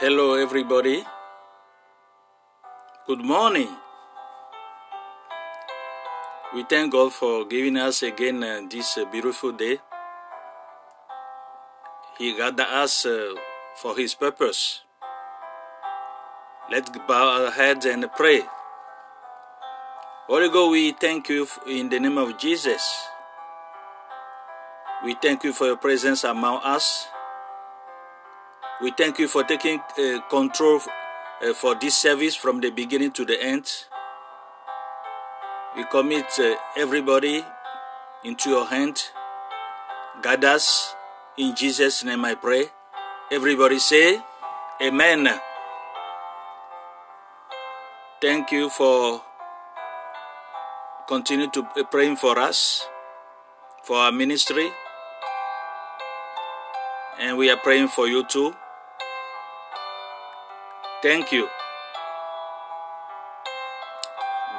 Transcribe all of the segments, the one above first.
Hello, everybody. Good morning. We thank God for giving us again uh, this uh, beautiful day. He gathered us uh, for His purpose. Let's bow our heads and pray. Holy God, we thank you in the name of Jesus. We thank you for your presence among us. We thank you for taking uh, control uh, for this service from the beginning to the end. We commit uh, everybody into your hand. Guide us. In Jesus' name I pray. Everybody say, Amen. Thank you for continue to praying for us, for our ministry. And we are praying for you too. Thank you.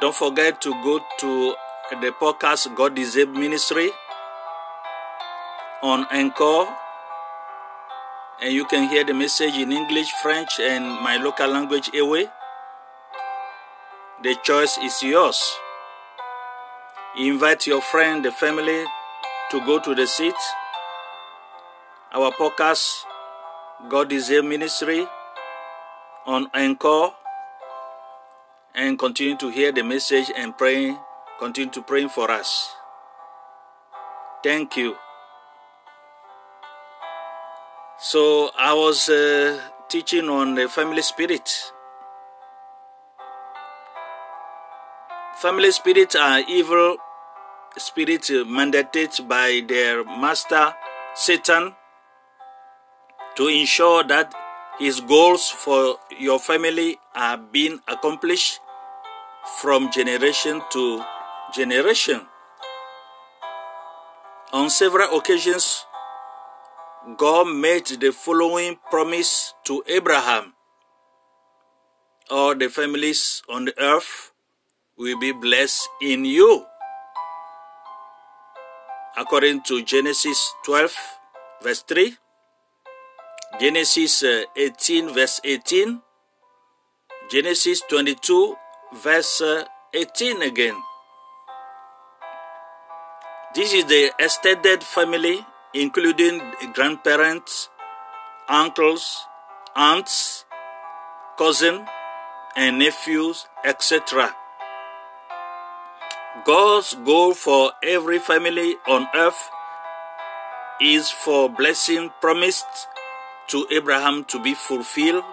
Don't forget to go to the podcast God Disabled Ministry on Anchor, And you can hear the message in English, French, and my local language away. The choice is yours. Invite your friend, the family to go to the seat. Our podcast, God is a ministry on Anchor and continue to hear the message and pray, continue to pray for us. Thank you. So I was uh, teaching on the family spirit. Family spirits are evil spirits mandated by their master Satan to ensure that his goals for your family are being accomplished from generation to generation. On several occasions, God made the following promise to Abraham All the families on the earth will be blessed in you. According to Genesis 12, verse 3, Genesis uh, 18, verse 18, Genesis 22, verse uh, 18 again. This is the extended family, including grandparents, uncles, aunts, cousins, and nephews, etc. God's goal for every family on earth is for blessing promised to Abraham to be fulfilled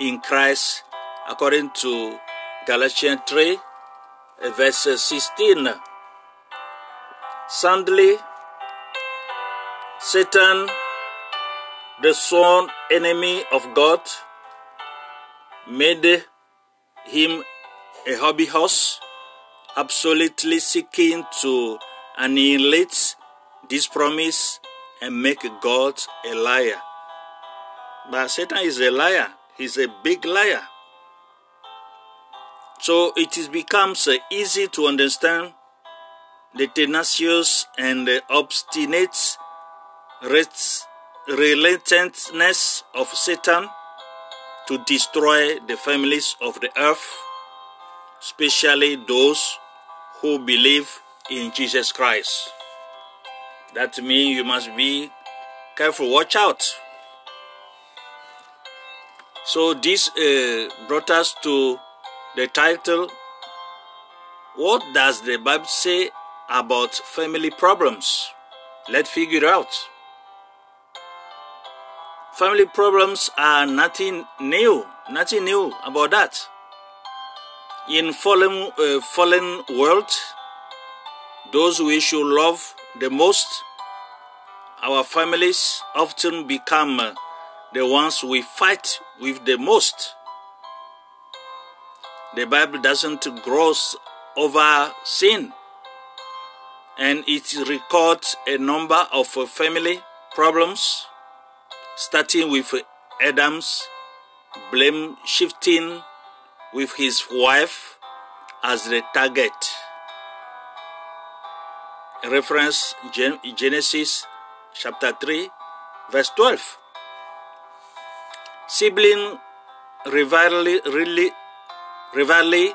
in Christ according to Galatians 3 verse 16. Sadly, Satan, the sworn enemy of God, made him a hobby horse, absolutely seeking to annihilate this promise and make God a liar. But Satan is a liar. He's a big liar. So it is becomes uh, easy to understand the tenacious and the obstinate relentlessness of Satan to destroy the families of the earth, especially those who believe in Jesus Christ. That means you must be careful, watch out. So, this uh, brought us to the title What Does the Bible Say About Family Problems? Let's figure it out. Family problems are nothing new, nothing new about that. In fallen, uh, fallen world, those we should love the most, our families often become uh, the ones we fight with the most. The Bible doesn't gloss over sin, and it records a number of family problems, starting with Adam's blame shifting with his wife as the target. Reference Genesis chapter 3, verse 12. Sibling rivalry, really, rivalry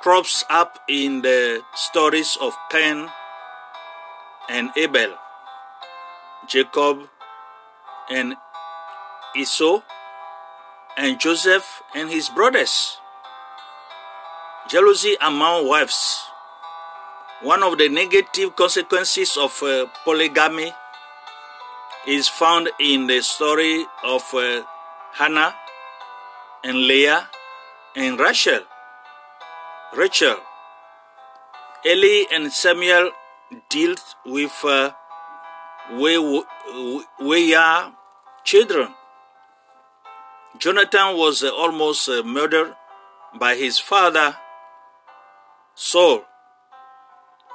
crops up in the stories of Cain and Abel, Jacob and Esau, and Joseph and his brothers. Jealousy among wives. One of the negative consequences of uh, polygamy is found in the story of uh, Hannah and Leah and Rachel. Rachel. Eli and Samuel dealt with uh, wayward children. Jonathan was uh, almost uh, murdered by his father Saul.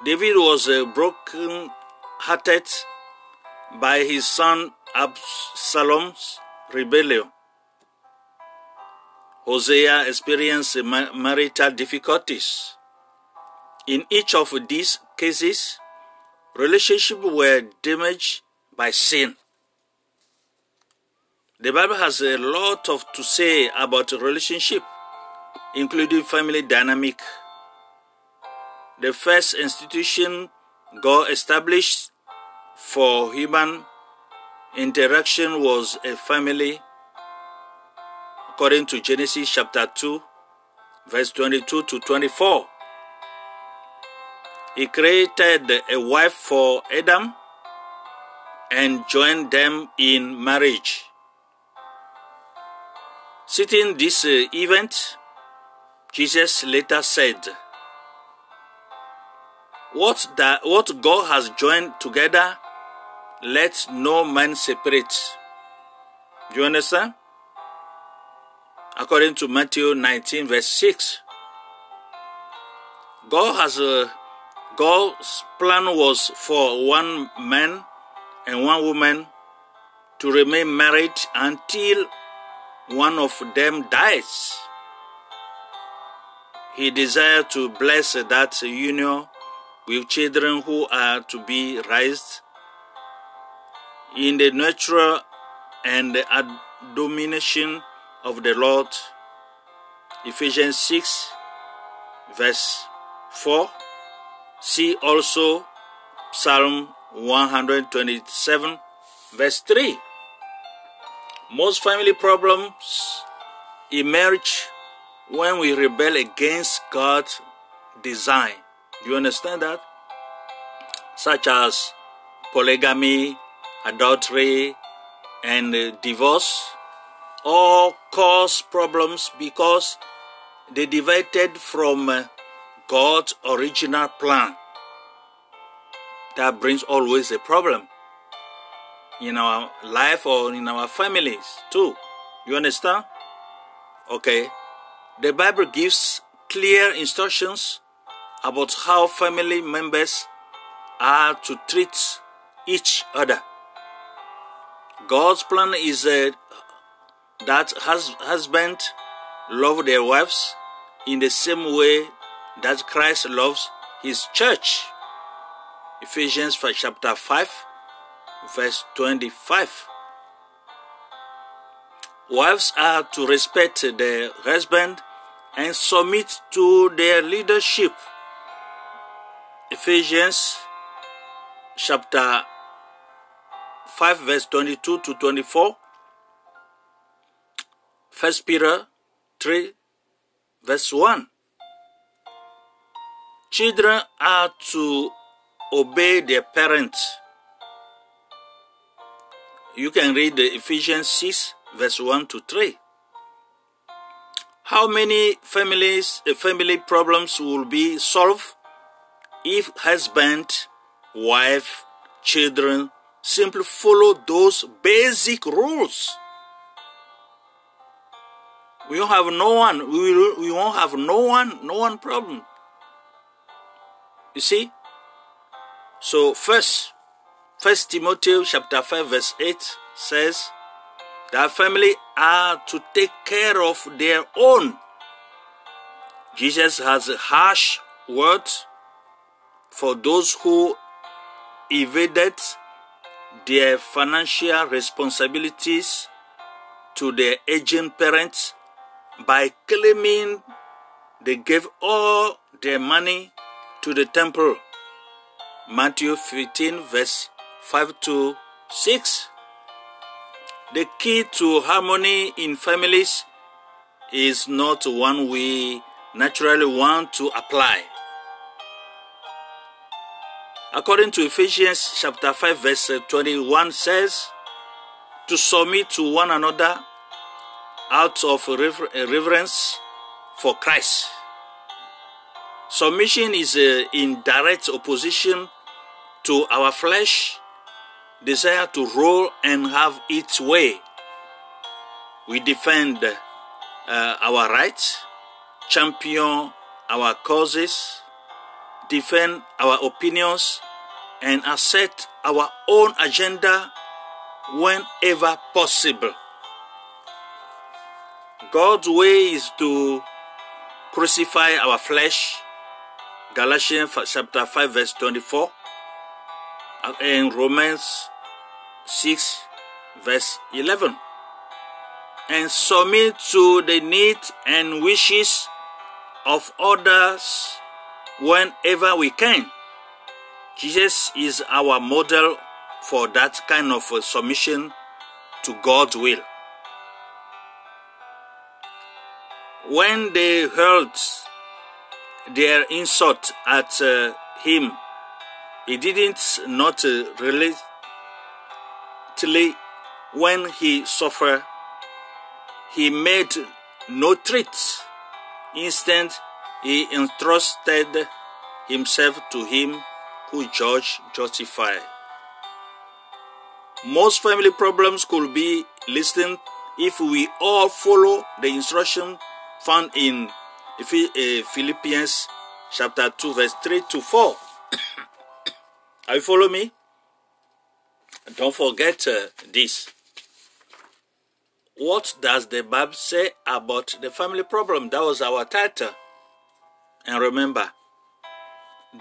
David was uh, broken hearted by his son Absalom's rebellion. Hosea experienced marital difficulties. In each of these cases, relationships were damaged by sin. The Bible has a lot of to say about relationship, including family dynamic. The first institution God established for human interaction was a family according to Genesis chapter 2, verse 22 to 24. He created a wife for Adam and joined them in marriage. Sitting this uh, event, Jesus later said, what, that, what God has joined together, let no man separate. Do you understand? According to Matthew 19, verse 6. God has a God's plan was for one man and one woman to remain married until one of them dies. He desired to bless that union with children who are to be raised in the natural and the domination of the Lord. Ephesians 6, verse 4. See also Psalm 127, verse 3. Most family problems emerge when we rebel against God's design. Do you understand that? Such as polygamy, adultery, and divorce all cause problems because they divided from uh, God's original plan. That brings always a problem in our life or in our families too. You understand? Okay. The Bible gives clear instructions about how family members are to treat each other. God's plan is a that hus- husbands love their wives in the same way that Christ loves his church. Ephesians chapter 5, verse 25. Wives are to respect their husband and submit to their leadership. Ephesians chapter 5, verse 22 to 24. First Peter 3 verse 1. Children are to obey their parents. You can read the Ephesians 6 verse 1 to 3. How many families, uh, family problems will be solved if husband, wife, children simply follow those basic rules? We don't have no one. We, will, we won't have no one, no one problem. You see? So first, First Timothy chapter 5 verse 8 says that family are to take care of their own. Jesus has harsh words for those who evaded their financial responsibilities to their aging parents by claiming they gave all their money to the temple. Matthew 15, verse 5 to 6. The key to harmony in families is not one we naturally want to apply. According to Ephesians chapter 5 verse 21 says, to submit to one another out of reverence for Christ. Submission is uh, in direct opposition to our flesh desire to rule and have its way. We defend uh, our rights, champion our causes, defend our opinions, and assert our own agenda whenever possible. God's way is to crucify our flesh. Galatians chapter 5 verse 24 uh, and Romans 6 verse 11 and submit to the needs and wishes of others whenever we can. Jesus is our model for that kind of uh, submission to God's will. When they hurled their insult at uh, him, he didn't not uh, relate when he suffered, he made no threats. Instead, he entrusted himself to him who judge justify. Most family problems could be listened if we all follow the instruction found in uh, Philippians chapter 2 verse 3 to 4. Are you follow me? Don't forget uh, this. What does the Bible say about the family problem? That was our title. And remember,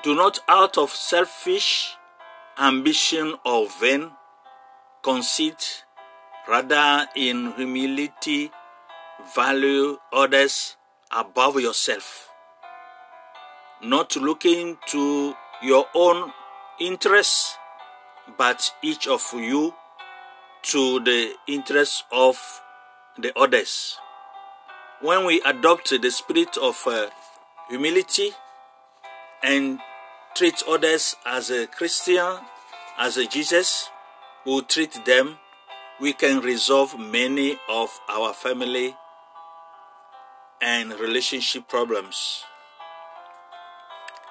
do not out of selfish ambition or vain conceit, rather in humility, value others above yourself, not looking to your own interests but each of you to the interests of the others. When we adopt the spirit of uh, humility and treat others as a Christian, as a Jesus, who treat them, we can resolve many of our family and relationship problems.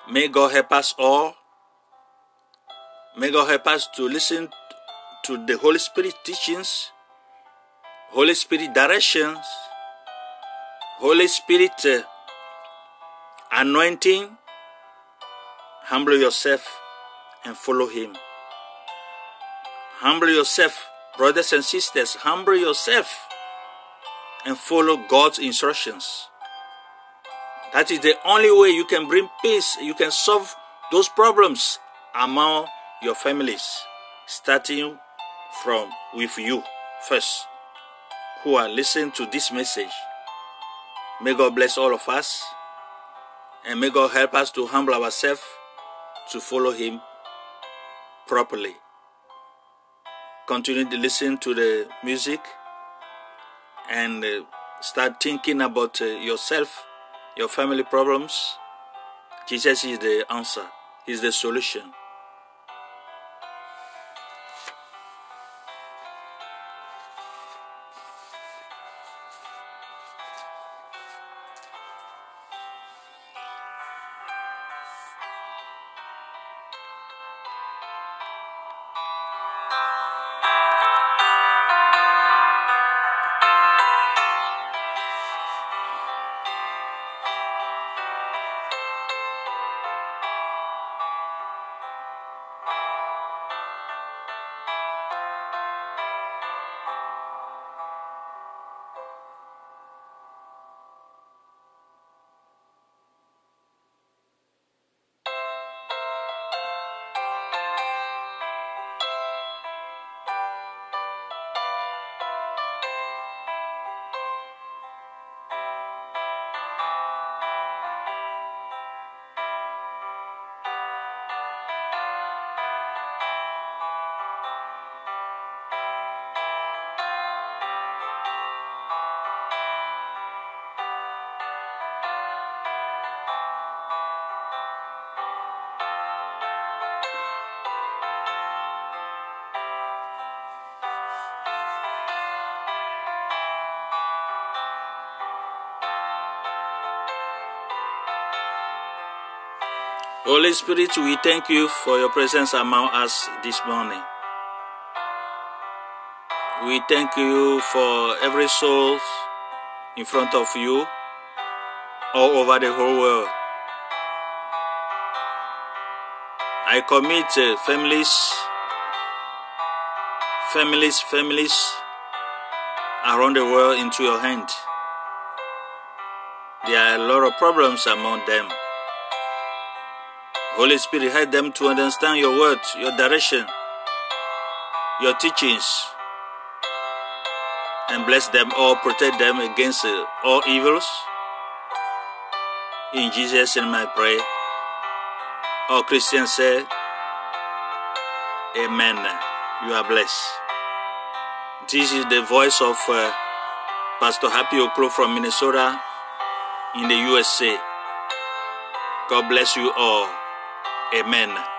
May God help us all May God help us to listen to the Holy Spirit teachings, Holy Spirit directions, Holy Spirit uh, anointing. Humble yourself and follow Him. Humble yourself, brothers and sisters. Humble yourself and follow God's instructions. That is the only way you can bring peace. You can solve those problems among your families, starting from with you first, who are listening to this message. May God bless all of us, and may God help us to humble ourselves to follow Him properly. Continue to listen to the music and uh, start thinking about uh, yourself, your family problems. Jesus is the answer, He's the solution. Holy Spirit, we thank you for your presence among us this morning. We thank you for every soul in front of you all over the whole world. I commit uh, families, families, families around the world into your hand. There are a lot of problems among them. Holy Spirit, help them to understand your words, your direction, your teachings, and bless them all, protect them against uh, all evils. In Jesus' name I pray. All Christians say, Amen. You are blessed. This is the voice of uh, Pastor Happy Okro from Minnesota in the USA. God bless you all. Amen.